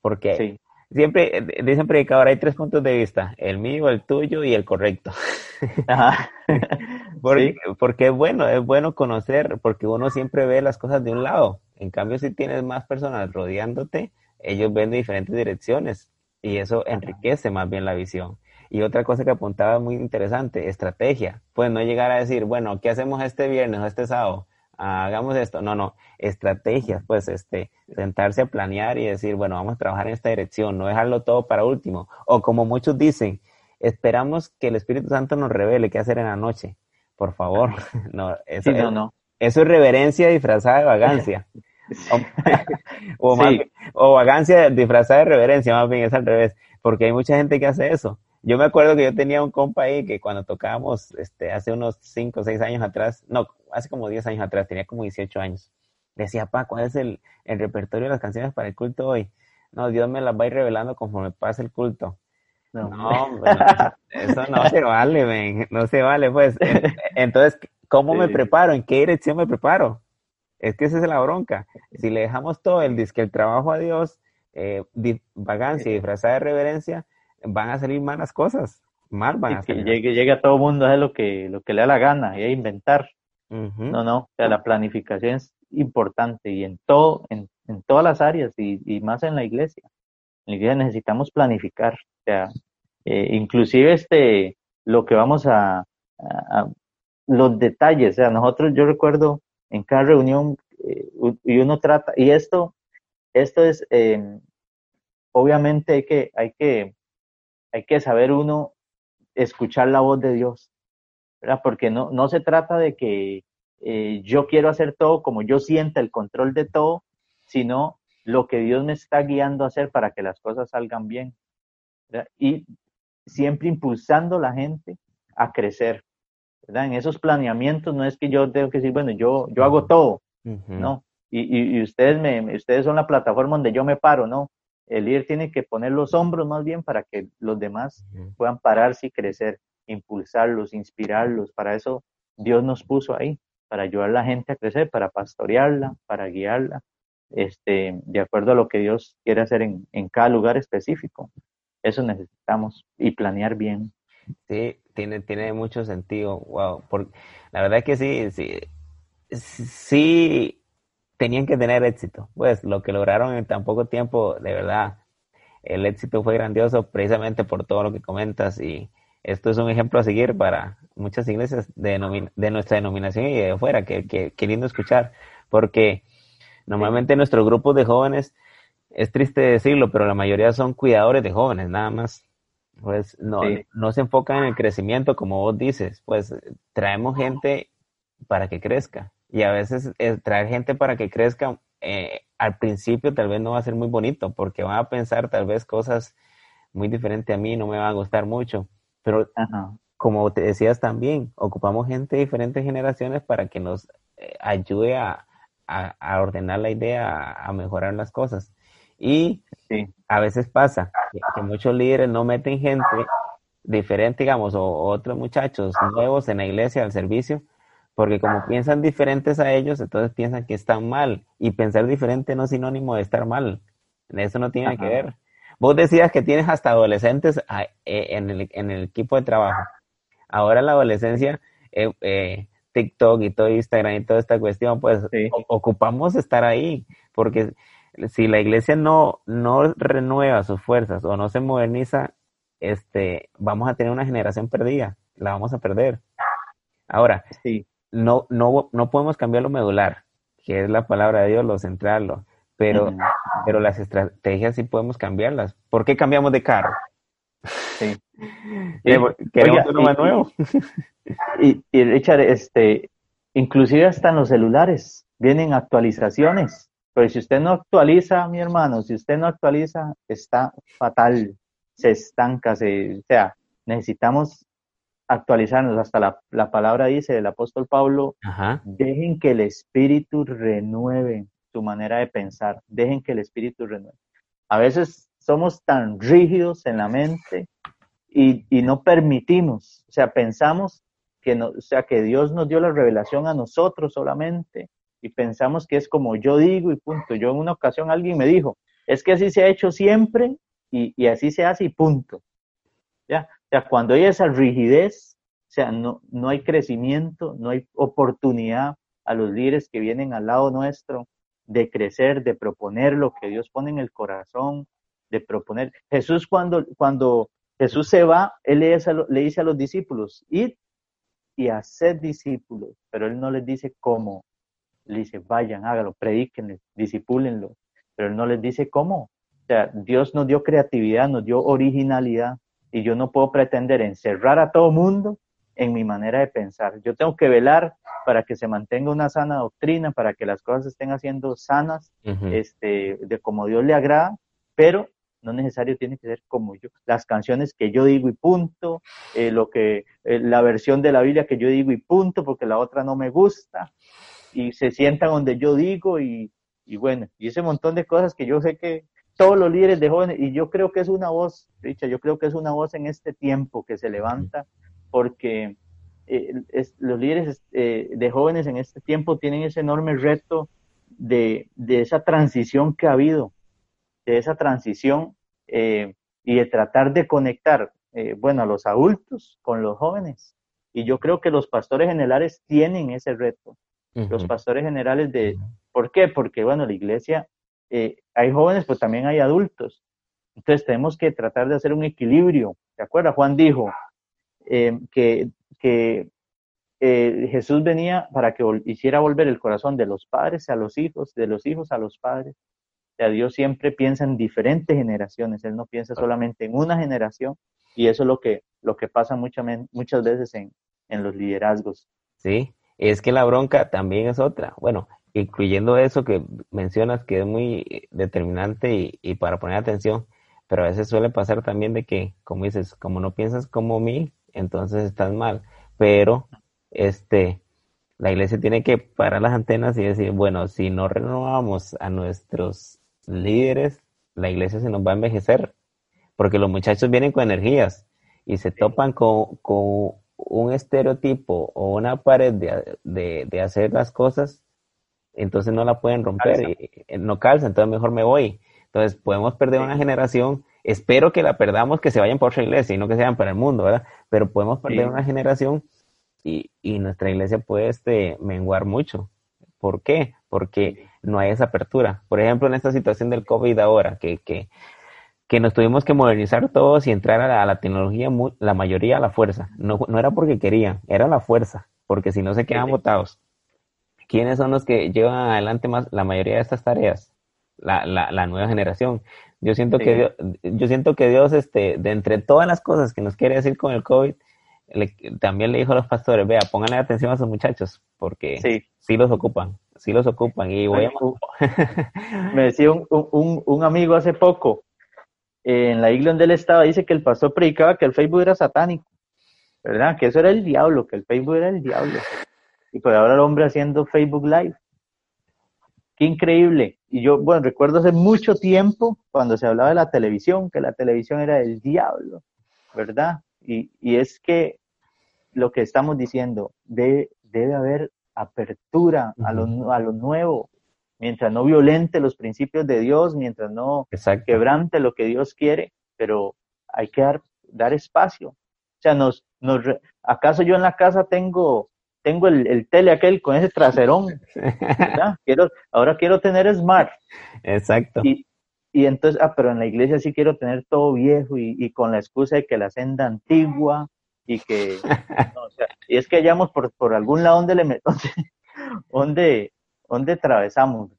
Speaker 1: Porque siempre, eh, dicen predicador, hay tres puntos de vista, el mío, el tuyo y el correcto. *laughs* porque, porque es bueno, es bueno conocer, porque uno siempre ve las cosas de un lado. En cambio, si tienes más personas rodeándote, ellos ven de diferentes direcciones y eso enriquece más bien la visión. Y otra cosa que apuntaba muy interesante, estrategia. Pues no llegar a decir, bueno, ¿qué hacemos este viernes o este sábado? Hagamos esto. No, no, estrategias, pues este, sentarse a planear y decir, bueno, vamos a trabajar en esta dirección, no dejarlo todo para último. O como muchos dicen, esperamos que el Espíritu Santo nos revele qué hacer en la noche. Por favor, *laughs* no, eso,
Speaker 2: no, no.
Speaker 1: eso es reverencia disfrazada de vagancia. *laughs* o, *laughs* o vagancia disfrazada de reverencia, más bien es al revés, porque hay mucha gente que hace eso. Yo me acuerdo que yo tenía un compa ahí que cuando tocábamos este, hace unos 5 o 6 años atrás, no, hace como 10 años atrás, tenía como 18 años. Decía, pa, ¿cuál es el, el repertorio de las canciones para el culto hoy? No, Dios me las va a ir revelando conforme pase el culto. No, no eso no se vale, no se vale, pues. Entonces, ¿cómo me preparo? ¿En qué dirección me preparo? Es que esa es la bronca. Si le dejamos todo el disque el trabajo a Dios, eh, vagancia y disfrazada de reverencia, van a salir malas cosas. Mal van a salir.
Speaker 2: Que llegue, llegue a todo mundo a hacer lo que, lo que le da la gana y a inventar. No, no. O sea, la planificación es importante y en todo, en, en todas las áreas y, y, más en la iglesia. En la iglesia necesitamos planificar. O sea, eh, inclusive este, lo que vamos a, a, los detalles. O sea, nosotros, yo recuerdo en cada reunión eh, y uno trata, y esto, esto es, eh, obviamente hay que, hay, que, hay que saber uno escuchar la voz de Dios, ¿verdad? Porque no, no se trata de que eh, yo quiero hacer todo como yo sienta el control de todo, sino lo que Dios me está guiando a hacer para que las cosas salgan bien. Y siempre impulsando a la gente a crecer, ¿verdad? En esos planeamientos no es que yo tengo que decir, bueno, yo, yo hago todo, ¿no? Y, y, ustedes, me, ustedes son la plataforma donde yo me paro, ¿no? El líder tiene que poner los hombros más bien para que los demás puedan pararse y crecer, impulsarlos, inspirarlos. Para eso Dios nos puso ahí, para ayudar a la gente a crecer, para pastorearla, para guiarla, este, de acuerdo a lo que Dios quiere hacer en, en cada lugar específico. Eso necesitamos y planear bien.
Speaker 1: Sí, tiene, tiene mucho sentido. Wow. Por, la verdad que sí, sí, sí tenían que tener éxito. Pues lo que lograron en tan poco tiempo, de verdad, el éxito fue grandioso precisamente por todo lo que comentas y esto es un ejemplo a seguir para muchas iglesias de, de nuestra denominación y de afuera, que, que, lindo escuchar, porque normalmente nuestro grupo de jóvenes, es triste decirlo, pero la mayoría son cuidadores de jóvenes, nada más. Pues no, no se enfocan en el crecimiento, como vos dices, pues traemos gente para que crezca. Y a veces eh, traer gente para que crezca eh, al principio tal vez no va a ser muy bonito porque van a pensar tal vez cosas muy diferentes a mí, no me van a gustar mucho. Pero como te decías también, ocupamos gente de diferentes generaciones para que nos eh, ayude a, ordenar la idea, a, mejorar las cosas. Y a veces pasa que, muchos líderes no meten gente diferente, digamos, o otros muchachos nuevos en la iglesia al servicio, porque como piensan diferentes a ellos, entonces piensan que están mal. Y pensar diferente no es sinónimo de estar mal. Eso no tiene que ver. Vos decías que tienes hasta adolescentes ah, eh, en el, en el equipo de trabajo. Ahora la adolescencia, eh, eh, TikTok y todo Instagram y toda esta cuestión, pues ocupamos estar ahí. Porque si la iglesia no, no renueva sus fuerzas o no se moderniza, este, vamos a tener una generación perdida. La vamos a perder. Ahora, sí no, no, no podemos cambiar lo medular, que es la palabra de Dios, lo central, pero, pero las estrategias sí podemos cambiarlas. ¿Por qué cambiamos de carro? Sí. *laughs*
Speaker 2: Queremos uno más nuevo. *laughs* Y, y, Richard, este, inclusive hasta en los celulares vienen actualizaciones. Pero si usted no actualiza, mi hermano, si usted no actualiza, está fatal, se estanca, se, o sea, necesitamos actualizarnos. Hasta la, la palabra dice del apóstol Pablo, dejen que el Espíritu renueve su manera de pensar, dejen que el Espíritu renueve. A veces somos tan rígidos en la mente y, y no permitimos, o sea, pensamos que, no, o sea, que Dios nos dio la revelación a nosotros solamente y pensamos que es como yo digo y punto. Yo en una ocasión alguien me dijo, es que así se ha hecho siempre y, y así se hace y punto. ¿Ya? O sea, cuando hay esa rigidez, o sea, no, no hay crecimiento, no hay oportunidad a los líderes que vienen al lado nuestro de crecer, de proponer lo que Dios pone en el corazón, de proponer. Jesús cuando, cuando Jesús se va, él le dice, a, los discípulos, id y haced discípulos, pero él no les dice cómo. Le dice, vayan, hágalo, predíquenle, disipúlenlo, pero él no les dice cómo. O sea, Dios nos dio creatividad, nos dio originalidad, y yo no puedo pretender encerrar a todo mundo en mi manera de pensar. Yo tengo que velar para que se mantenga una sana doctrina, para que las cosas estén haciendo sanas, este, de como Dios le agrada, pero no necesario tiene que ser como yo. Las canciones que yo digo y punto, eh, lo que, eh, la versión de la Biblia que yo digo y punto, porque la otra no me gusta, y se sientan donde yo digo y, y bueno, y ese montón de cosas que yo sé que, todos los líderes de jóvenes, y yo creo que es una voz, Richard, yo creo que es una voz en este tiempo que se levanta, porque eh, los líderes eh, de jóvenes en este tiempo tienen ese enorme reto de, esa transición que ha habido, de esa transición eh, y de tratar de conectar, bueno, a los adultos con los jóvenes. Y yo creo que los pastores generales tienen ese reto. Los pastores generales de, ¿por qué? Porque, bueno, la iglesia eh, hay jóvenes, pues también hay adultos. Entonces tenemos que tratar de hacer un equilibrio. ¿De acuerdo? Juan dijo eh, que, que eh, Jesús venía para que hiciera volver el corazón de los padres a los hijos, de los hijos a los padres. Sea, Dios siempre piensa en diferentes generaciones, Él no piensa solamente en una generación y eso es lo que, lo que pasa muchas, muchas veces en, en los liderazgos.
Speaker 1: Sí, es que la bronca también es otra. Bueno, incluyendo eso que mencionas que es muy determinante y, para poner atención, pero a veces suele pasar también de que, como dices, como no piensas como mí, entonces estás mal. Pero, este, la iglesia tiene que parar las antenas y decir, bueno, si no renovamos a nuestros líderes, la iglesia se nos va a envejecer, porque los muchachos vienen con energías y se topan con, con un estereotipo o una pared de, de, hacer las cosas, entonces no la pueden romper, Y, no calza, entonces mejor me voy. Entonces podemos perder una generación, espero que la perdamos, que se vayan por otra iglesia y no que se vayan para el mundo, ¿verdad? Pero podemos perder una generación y, y, nuestra iglesia puede este, menguar mucho. ¿Por qué? Porque no hay esa apertura. Por ejemplo, en esta situación del COVID ahora, que, que que nos tuvimos que modernizar todos y entrar a la, tecnología, la mayoría a la fuerza. No, no era porque querían, era la fuerza, porque si no se quedan votados. ¿Quiénes son los que llevan adelante más la mayoría de estas tareas? La, la, la nueva generación. Yo siento que Dios, yo siento que Dios, este, de entre todas las cosas que nos quiere decir con el COVID, también le dijo a los pastores, vea, pónganle atención a sus muchachos, porque sí, los ocupan, sí los ocupan. Y voy a... *laughs*
Speaker 2: Me decía un, un, un amigo hace poco, en la iglesia donde él estaba, dice que el pastor predicaba que el Facebook era satánico, ¿verdad? Que eso era el diablo, que el Facebook era el diablo. Y pues ahora el hombre haciendo Facebook Live. Qué increíble. Y yo, bueno, recuerdo hace mucho tiempo cuando se hablaba de la televisión, que la televisión era el diablo, ¿verdad? Y, es que lo que estamos diciendo, de, debe haber apertura a lo, a lo nuevo, mientras no violente los principios de Dios, mientras no quebrante lo que Dios quiere, pero hay que dar, dar espacio. O sea, nos, nos, ¿acaso yo en la casa tengo, tengo el, el tele aquel con ese traserón? Quiero, ahora quiero tener smart.
Speaker 1: Exacto.
Speaker 2: Y, y entonces, ah, pero en la iglesia sí quiero tener todo viejo y, y con la excusa de que la senda antigua y que, o sea, y es que hallamos por, por algún lado donde le, *laughs* donde, donde ¿Dónde atravesamos?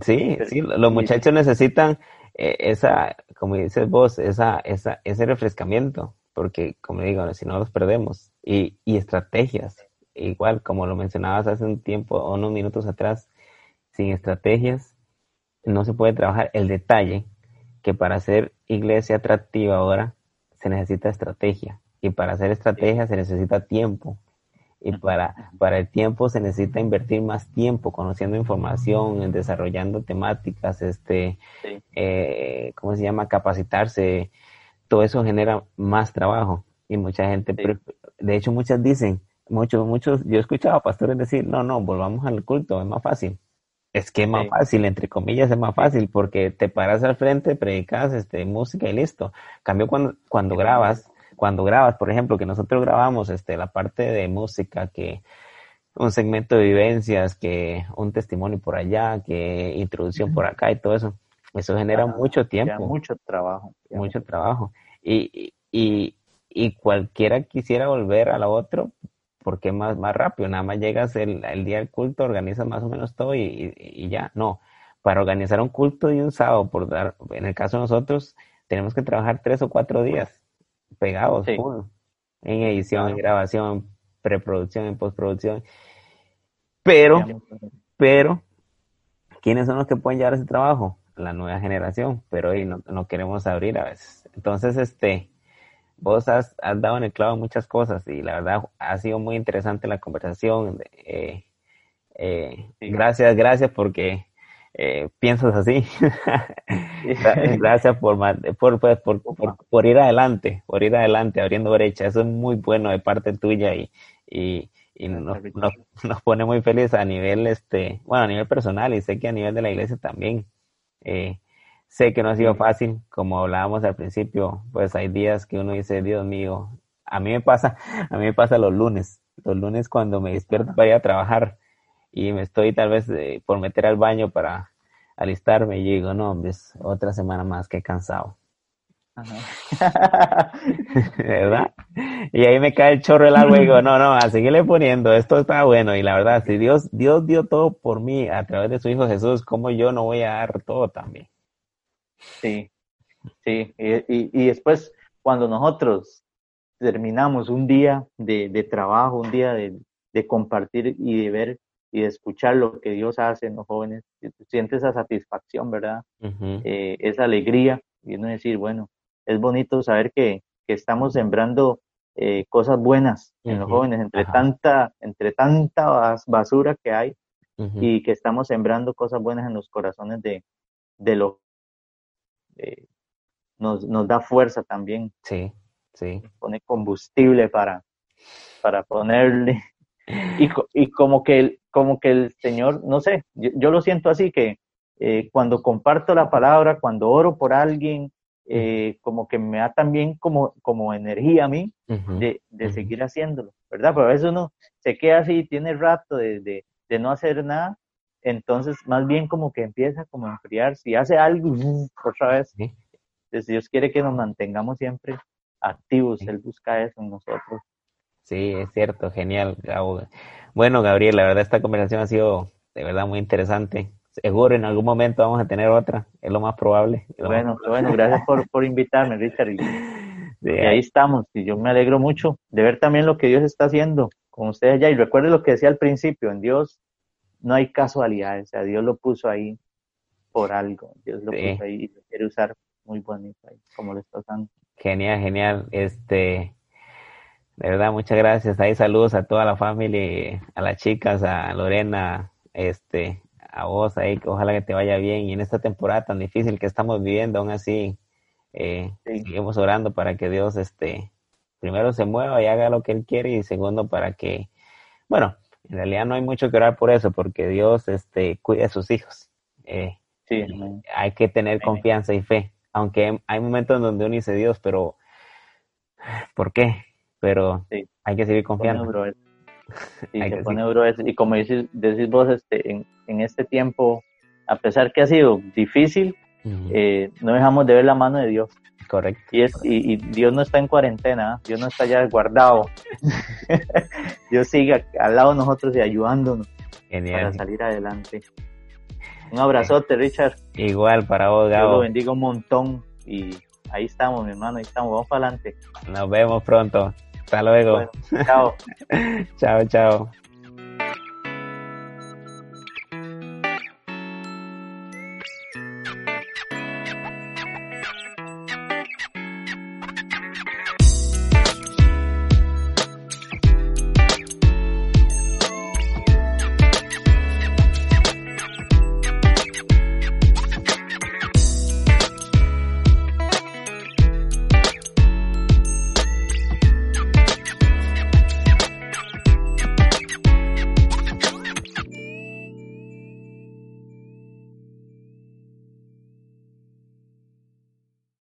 Speaker 1: Sí, sí, los muchachos necesitan eh, esa, como dices vos, esa, esa, ese refrescamiento, porque como digo, si no los perdemos. Y, y estrategias, igual como lo mencionabas hace un tiempo, o unos minutos atrás, sin estrategias no se puede trabajar. El detalle que para hacer iglesia atractiva ahora se necesita estrategia. Y para hacer estrategia se necesita tiempo. Y para, para el tiempo se necesita invertir más tiempo conociendo información, desarrollando temáticas, este, eh, ¿cómo se llama? Capacitarse. Todo eso genera más trabajo. Y mucha gente, de hecho muchas dicen, muchos, muchos, yo he escuchado a pastores decir, no, no, volvamos al culto, es más fácil. Es que es más fácil, entre comillas, es más fácil porque te paras al frente, predicas este, música y listo. Cambio cuando, cuando grabas, cuando grabas, por ejemplo, que nosotros grabamos este, la parte de música, que un segmento de vivencias, que un testimonio por allá, que introducción por acá y todo eso, eso genera mucho tiempo.
Speaker 2: Mucho trabajo.
Speaker 1: Mucho trabajo. Y, y, y cualquiera quisiera volver a lo otro, porque más, más rápido, nada más llegas el, el día del culto, organizas más o menos todo y, y, ya, no. Para organizar un culto y un sábado, por dar, en el caso de nosotros, tenemos que trabajar tres o cuatro días pegados, en edición, en grabación, preproducción, en postproducción. Pero, pero, ¿quiénes son los que pueden llevar ese trabajo? La nueva generación, pero hoy no, no, queremos abrir a veces. Entonces, este, vos has, has, dado en el clavo muchas cosas y la verdad ha sido muy interesante la conversación. Eh, eh, gracias, gracias porque eh, piensas así. *laughs* Gracias por, por, pues, por, por, ir adelante, por ir adelante, abriendo brecha. Eso es muy bueno de parte tuya y, y, y nos, nos, pone muy feliz a nivel, este, bueno, a nivel personal y sé que a nivel de la iglesia también. Eh, sé que no ha sido fácil, como hablábamos al principio, pues hay días que uno dice, Dios mío, a mí me pasa, *laughs* a mí me pasa los lunes, los lunes cuando me despierto para ir a trabajar y me estoy tal vez eh, por meter al baño para alistarme y digo, no, es otra semana más que cansado. *laughs* ¿Verdad? Y ahí me cae el chorro del agua y digo, no, no, a seguirle poniendo, esto está bueno. Y la verdad, si Dios, Dios dio todo por mí a través de su Hijo Jesús, ¿cómo yo no voy a dar todo también?
Speaker 2: Sí, sí. Y, y, después, cuando nosotros terminamos un día de, de trabajo, un día de, de compartir y de ver y de escuchar lo que Dios hace en los jóvenes, sientes esa satisfacción, ¿verdad? Eh, esa alegría y uno decir, bueno, es bonito saber que, que estamos sembrando eh, cosas buenas en los jóvenes, entre tanta, entre tanta basura que hay, y que estamos sembrando cosas buenas en los corazones de, de los eh, nos, nos da fuerza también.
Speaker 1: Sí, sí.
Speaker 2: pone combustible para, para ponerle. *laughs* Y, y como, que el, como que el Señor, no sé, yo, lo siento así, que eh, cuando comparto la palabra, cuando oro por alguien, eh, como que me da también como, como energía a mí de, de seguir haciéndolo, ¿verdad? Pero a veces uno se queda así, tiene rato de, de, de no hacer nada, entonces más bien como que empieza como a enfriar, si hace algo, *laughs* otra vez, Dios quiere que nos mantengamos siempre activos, Él busca eso en nosotros.
Speaker 1: Sí, es cierto, genial. Bueno, Gabriel, la verdad esta conversación ha sido de verdad muy interesante. Seguro en algún momento vamos a tener otra, es lo más probable.
Speaker 2: bueno, bueno, gracias por, por invitarme, Richard. Y, *laughs* ahí estamos, y yo me alegro mucho de ver también lo que Dios está haciendo con ustedes allá. Y recuerde lo que decía al principio, en Dios no hay casualidades, o sea, Dios lo puso ahí por algo, Dios lo puso ahí y lo quiere usar muy bonito ahí, como lo está usando.
Speaker 1: Genial, genial. Este, de verdad, muchas gracias. Ahí saludos a toda la familia, a las chicas, a Lorena, este, a vos ahí, que ojalá que te vaya bien. Y en esta temporada tan difícil que estamos viviendo, aún así, eh, seguimos orando para que Dios, este, primero se mueva y haga lo que Él quiere y segundo para que, bueno, en realidad no hay mucho que orar por eso, porque Dios, este, cuida a sus hijos. Eh, sí, hay que tener confianza y fe aunque hay momentos donde uno dice Dios, pero ¿por qué? Pero hay que seguir confiando.
Speaker 2: Sí, se pone duro Y como decís, decís vos, este, en, en, este tiempo, a pesar que ha sido difícil, eh, no dejamos de ver la mano de Dios.
Speaker 1: Correcto.
Speaker 2: Y, es, y, Dios no está en cuarentena, Dios no está ya guardado. *laughs* Dios sigue al lado de nosotros y ayudándonos para salir adelante. Un abrazote, Richard.
Speaker 1: Igual para vos, Gabo.
Speaker 2: Dios lo bendiga un montón y ahí estamos, mi hermano, ahí estamos, vamos para adelante.
Speaker 1: Nos vemos pronto. Hasta luego. *laughs*
Speaker 2: chao.
Speaker 1: chao, chao.